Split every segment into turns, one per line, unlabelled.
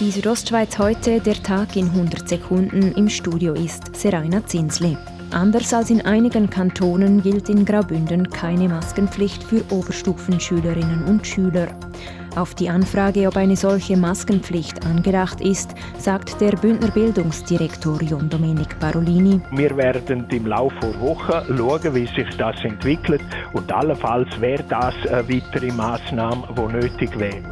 Die Südostschweiz heute, der Tag in 100 Sekunden. Im Studio ist Seraina Zinsli. Anders als in einigen Kantonen gilt in Graubünden keine Maskenpflicht für Oberstufenschülerinnen und Schüler. Auf die Anfrage, ob eine solche Maskenpflicht angedacht ist, sagt der Bündner Bildungsdirektor John Domenic Parolini.
Wir werden im Laufe der Woche schauen, wie sich das entwickelt und allenfalls wäre das eine weitere Maßnahme, die nötig wäre.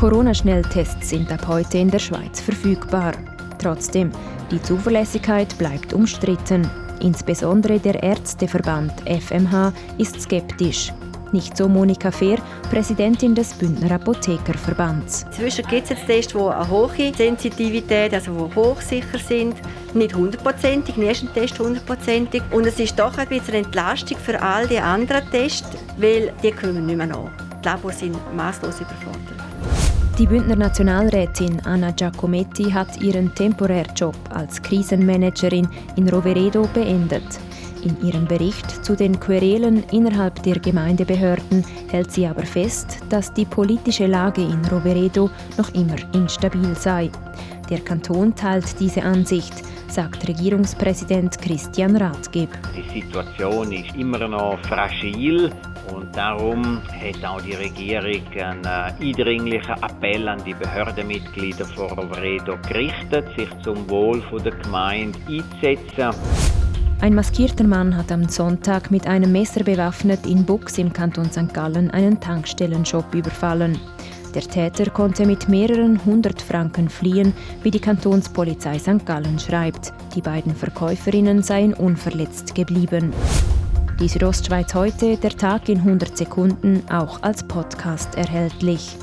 Corona-Schnelltests sind ab heute in der Schweiz verfügbar. Trotzdem, die Zuverlässigkeit bleibt umstritten. Insbesondere der Ärzteverband FMH ist skeptisch. Nicht so Monika Fehr, Präsidentin des Bündner Apothekerverbands.
Inzwischen gibt es Tests, die eine hohe Sensitivität, also die hochsicher sind. Nicht hundertprozentig, nie ist ein Test hundertprozentig. Und es ist doch ein bisschen Entlastung für all die anderen Tests, weil die kommen nicht mehr nach. Die Labors sind maßlos überfordert.
Die Bündner Nationalrätin Anna Giacometti hat ihren Temporärjob als Krisenmanagerin in Roveredo beendet. In ihrem Bericht zu den Querelen innerhalb der Gemeindebehörden hält sie aber fest, dass die politische Lage in Roveredo noch immer instabil sei. Der Kanton teilt diese Ansicht, sagt Regierungspräsident Christian Rathgeb.
Die Situation ist immer noch fragil. Und darum hat auch die Regierung einen eindringlichen Appell an die Behördenmitglieder von Roveredo gerichtet, sich zum Wohl der Gemeinde einzusetzen.
Ein maskierter Mann hat am Sonntag mit einem Messer bewaffnet in Bux im Kanton St. Gallen einen Tankstellenshop überfallen. Der Täter konnte mit mehreren hundert Franken fliehen, wie die Kantonspolizei St. Gallen schreibt. Die beiden Verkäuferinnen seien unverletzt geblieben. Die Südostschweiz heute, der Tag in 100 Sekunden, auch als Podcast erhältlich.